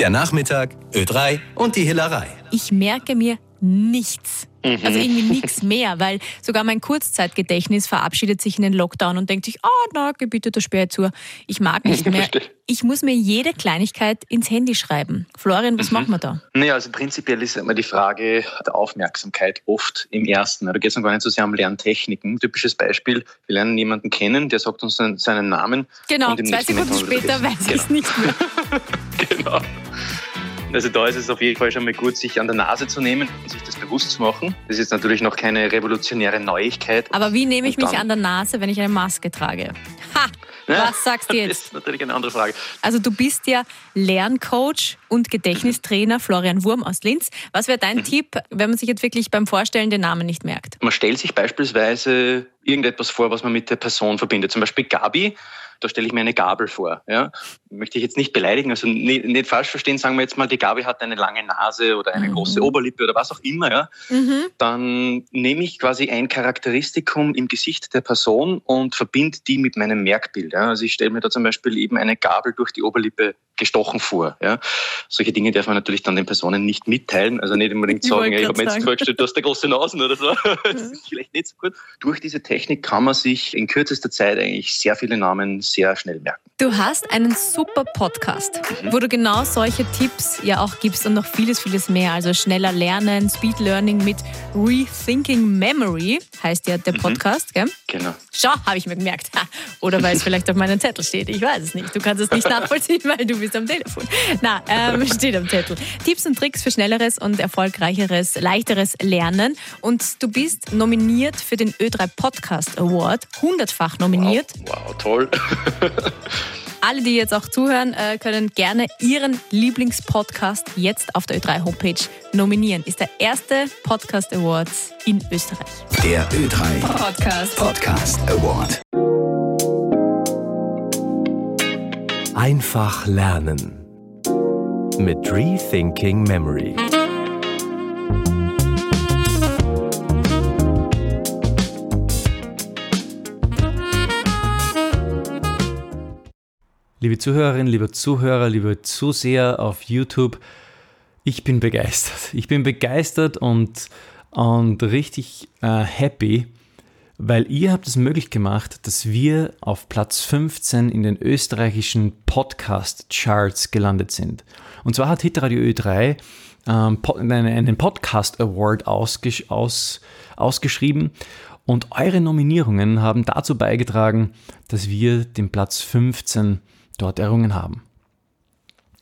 Der Nachmittag, Ö3 und die Hillerei. Ich merke mir nichts. Mhm. Also irgendwie nichts mehr, weil sogar mein Kurzzeitgedächtnis verabschiedet sich in den Lockdown und denkt sich, ah, oh, na, gebieteter Sperrtour. Ich mag nicht mehr. Ich muss mir jede Kleinigkeit ins Handy schreiben. Florian, was machen wir da? Naja, also prinzipiell ist immer die Frage der Aufmerksamkeit oft im ersten. Da geht es noch gar nicht so sehr um Lerntechniken. Typisches Beispiel, wir lernen jemanden kennen, der sagt uns seinen, Namen. Genau, zwei Sekunden später weiß ich es nicht mehr. Genau. Also da ist es auf jeden Fall schon mal gut, sich an der Nase zu nehmen und sich das bewusst zu machen. Das ist natürlich noch keine revolutionäre Neuigkeit. Aber wie nehme ich mich an der Nase, wenn ich eine Maske trage? Ha! Was sagst du Das jetzt? ist natürlich eine andere Frage. Also du bist ja Lerncoach und Gedächtnistrainer Florian Wurm aus Linz. Was wäre Mhm. dein Tipp, wenn man sich jetzt wirklich beim Vorstellen den Namen nicht merkt? Man stellt sich beispielsweise irgendetwas vor, was man mit der Person verbindet. Zum Beispiel Gabi, da stelle ich mir eine Gabel vor. Ja? Möchte ich jetzt nicht beleidigen, also nicht, nicht falsch verstehen, sagen wir jetzt mal, die Gabi hat eine lange Nase oder eine Mhm. große Oberlippe oder was auch immer. Ja? Dann nehme ich quasi ein Charakteristikum im Gesicht der Person und verbinde die mit meinem Merkbild. Ja? Also ich stelle mir da zum Beispiel eben eine Gabel durch die Oberlippe gestochen vor. Ja? Solche Dinge darf man natürlich dann den Personen nicht mitteilen. Also nicht unbedingt Ich sagen, ich grad habe mir jetzt vorgestellt, du hast eine große Nasen oder so. Das ist vielleicht nicht so gut. Durch diese Technik kann man sich in kürzester Zeit eigentlich sehr viele Namen sehr schnell merken. Du hast einen super Podcast, wo du genau solche Tipps ja auch gibst und noch vieles, vieles mehr. Also schneller lernen, Speed Learning mit Rethinking Memory heißt ja der Podcast, gell? Genau. Schau, habe ich mir gemerkt. Oder weil es vielleicht auf meinem Zettel steht. Ich weiß es nicht. Du kannst es nicht nachvollziehen, weil du bist am Telefon. Na, ähm, steht am Zettel. Tipps und Tricks für schnelleres und erfolgreicheres, leichteres Lernen. Und du bist nominiert für den Ö3 Podcast Award. Hundertfach nominiert. Wow, wow toll. Alle, die jetzt auch zuhören, äh, können gerne ihren Lieblingspodcast jetzt auf der Ö3 Homepage nominieren. Ist der erste Podcast Award in Österreich. Der Ö3 Podcast. Podcast Award. Einfach lernen mit Rethinking Memory. Liebe Zuhörerinnen, liebe Zuhörer, liebe Zuseher auf YouTube, ich bin begeistert. Ich bin begeistert und, und richtig äh, happy, weil ihr habt es möglich gemacht, dass wir auf Platz 15 in den österreichischen Podcast-Charts gelandet sind. Und zwar hat Hitradio Ö3 ähm, einen Podcast Award ausgesch aus, ausgeschrieben und eure Nominierungen haben dazu beigetragen, dass wir den Platz 15 dort errungen haben.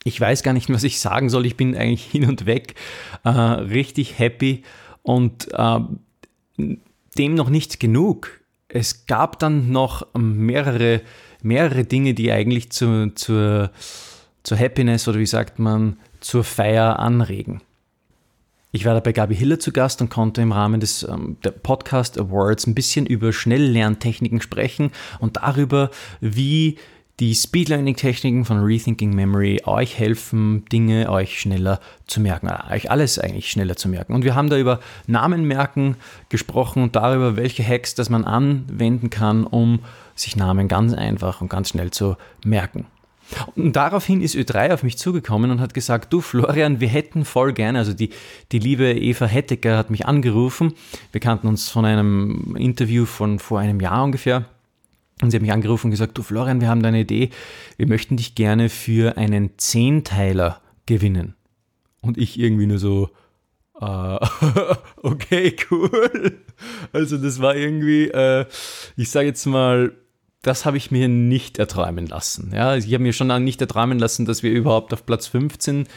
Ich weiß gar nicht, was ich sagen soll. Ich bin eigentlich hin und weg, äh, richtig happy und äh, dem noch nicht genug. Es gab dann noch mehrere, mehrere Dinge, die eigentlich zu, zur, zur Happiness oder wie sagt man, zur Feier anregen. Ich war da bei Gabi Hiller zu Gast und konnte im Rahmen des ähm, Podcast Awards ein bisschen über Schnelllerntechniken sprechen und darüber, wie die Speed Learning Techniken von Rethinking Memory euch helfen, Dinge euch schneller zu merken, euch alles eigentlich schneller zu merken. Und wir haben da über Namen merken gesprochen und darüber, welche Hacks das man anwenden kann, um sich Namen ganz einfach und ganz schnell zu merken. Und daraufhin ist Ö3 auf mich zugekommen und hat gesagt, du Florian, wir hätten voll gerne, also die, die liebe Eva Hettecker hat mich angerufen, wir kannten uns von einem Interview von vor einem Jahr ungefähr und sie hat mich angerufen und gesagt, du Florian, wir haben da eine Idee, wir möchten dich gerne für einen Zehnteiler gewinnen. Und ich irgendwie nur so, äh, okay, cool. Also das war irgendwie, äh, ich sage jetzt mal, das habe ich mir nicht erträumen lassen. Ja, ich habe mir schon nicht erträumen lassen, dass wir überhaupt auf Platz 15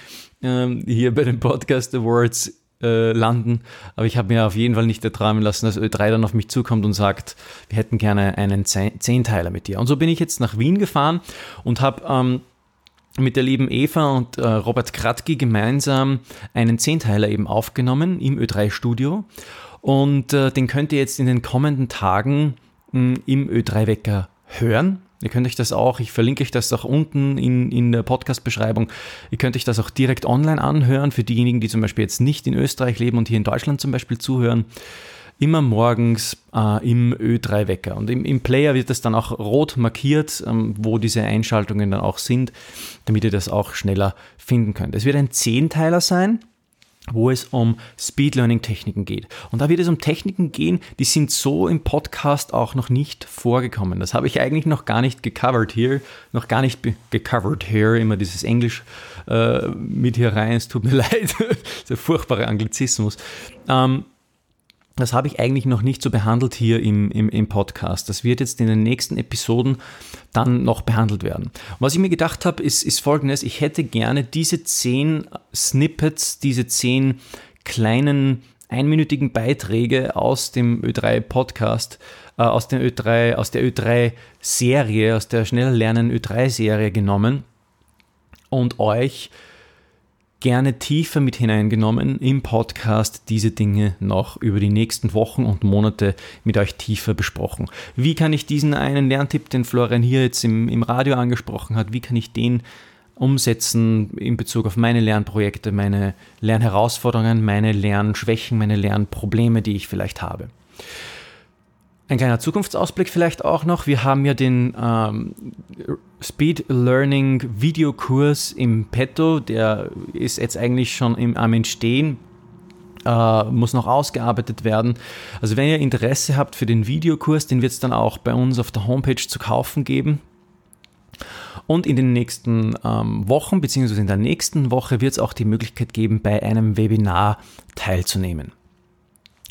ähm, hier bei den Podcast Awards äh, landen. Aber ich habe mir auf jeden Fall nicht erträumen lassen, dass Ö3 dann auf mich zukommt und sagt, wir hätten gerne einen Zehn- Zehnteiler mit dir. Und so bin ich jetzt nach Wien gefahren und habe ähm, mit der lieben Eva und äh, Robert Kratki gemeinsam einen Zehnteiler eben aufgenommen im Ö3-Studio. Und äh, den könnt ihr jetzt in den kommenden Tagen mh, im Ö3-Wecker hören. Ihr könnt euch das auch, ich verlinke euch das auch unten in, in der Podcast-Beschreibung. Ihr könnt euch das auch direkt online anhören für diejenigen, die zum Beispiel jetzt nicht in Österreich leben und hier in Deutschland zum Beispiel zuhören. immer morgens äh, im Ö3-Wecker. Und im, im, Player wird das dann auch rot markiert, ähm, wo diese Einschaltungen dann auch sind, damit ihr das auch schneller finden könnt. Es wird ein Zehnteiler sein wo es um Speed Learning Techniken geht. Und da wird es um Techniken gehen, die sind so im Podcast auch noch nicht vorgekommen. Das habe ich eigentlich noch gar nicht gecovert hier, noch gar nicht gecovert hier, immer dieses Englisch äh, mit hier rein, es tut mir leid, der furchtbare Anglizismus. Ähm, das habe ich eigentlich noch nicht so behandelt hier im, im, im, Podcast. Das wird jetzt in den nächsten Episoden dann noch behandelt werden. Was ich mir gedacht habe, ist, ist folgendes. Ich hätte gerne diese zehn Snippets, diese zehn kleinen einminütigen Beiträge aus dem Ö3 Podcast, äh, aus, dem Ö3, aus der Ö3 Serie, aus der schneller lernen Ö3 Serie genommen und euch gerne tiefer mit hineingenommen im Podcast, diese Dinge noch über die nächsten Wochen und Monate mit euch tiefer besprochen. Wie kann ich diesen einen Lerntipp, den Florian hier jetzt im, im Radio angesprochen hat, wie kann ich den umsetzen in Bezug auf meine Lernprojekte, meine Lernherausforderungen, meine Lernschwächen, meine Lernprobleme, die ich vielleicht habe. Ein kleiner Zukunftsausblick vielleicht auch noch. Wir haben ja den ähm, Speed Learning Videokurs im Petto. Der ist jetzt eigentlich schon im, am Entstehen. Uh, muss noch ausgearbeitet werden. Also wenn ihr Interesse habt für den Videokurs, den wird es dann auch bei uns auf der Homepage zu kaufen geben. Und in den nächsten ähm, Wochen, beziehungsweise in der nächsten Woche, wird es auch die Möglichkeit geben, bei einem Webinar teilzunehmen.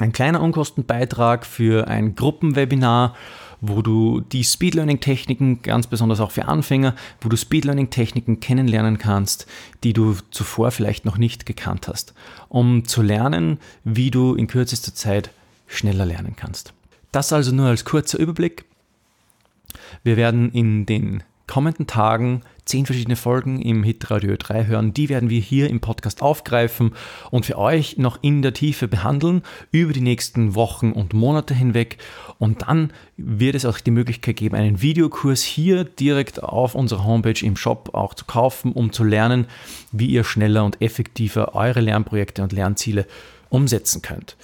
Ein kleiner Unkostenbeitrag für ein Gruppenwebinar, wo du die Speed Learning Techniken, ganz besonders auch für Anfänger, wo du Speed Learning Techniken kennenlernen kannst, die du zuvor vielleicht noch nicht gekannt hast, um zu lernen, wie du in kürzester Zeit schneller lernen kannst. Das also nur als kurzer Überblick. Wir werden in den kommenden Tagen zehn verschiedene Folgen im Hitradio 3 hören. Die werden wir hier im Podcast aufgreifen und für euch noch in der Tiefe behandeln über die nächsten Wochen und Monate hinweg. Und dann wird es auch die Möglichkeit geben, einen Videokurs hier direkt auf unserer Homepage im Shop auch zu kaufen, um zu lernen, wie ihr schneller und effektiver eure Lernprojekte und Lernziele umsetzen könnt.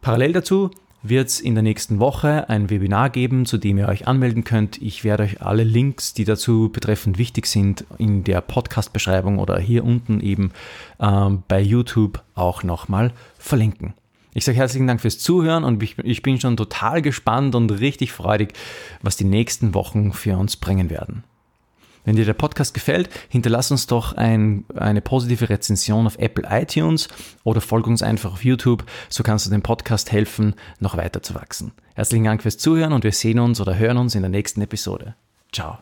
Parallel dazu wird es in der nächsten Woche ein Webinar geben, zu dem ihr euch anmelden könnt. Ich werde euch alle Links, die dazu betreffend wichtig sind, in der Podcast-Beschreibung oder hier unten eben ähm, bei YouTube auch nochmal verlinken. Ich sage herzlichen Dank fürs Zuhören und ich, ich bin schon total gespannt und richtig freudig, was die nächsten Wochen für uns bringen werden. Wenn dir der Podcast gefällt, hinterlass uns doch ein, eine positive Rezension auf Apple iTunes oder folge uns einfach auf YouTube, so kannst du dem Podcast helfen, noch weiter zu wachsen. Herzlichen Dank fürs Zuhören und wir sehen uns oder hören uns in der nächsten Episode. Ciao.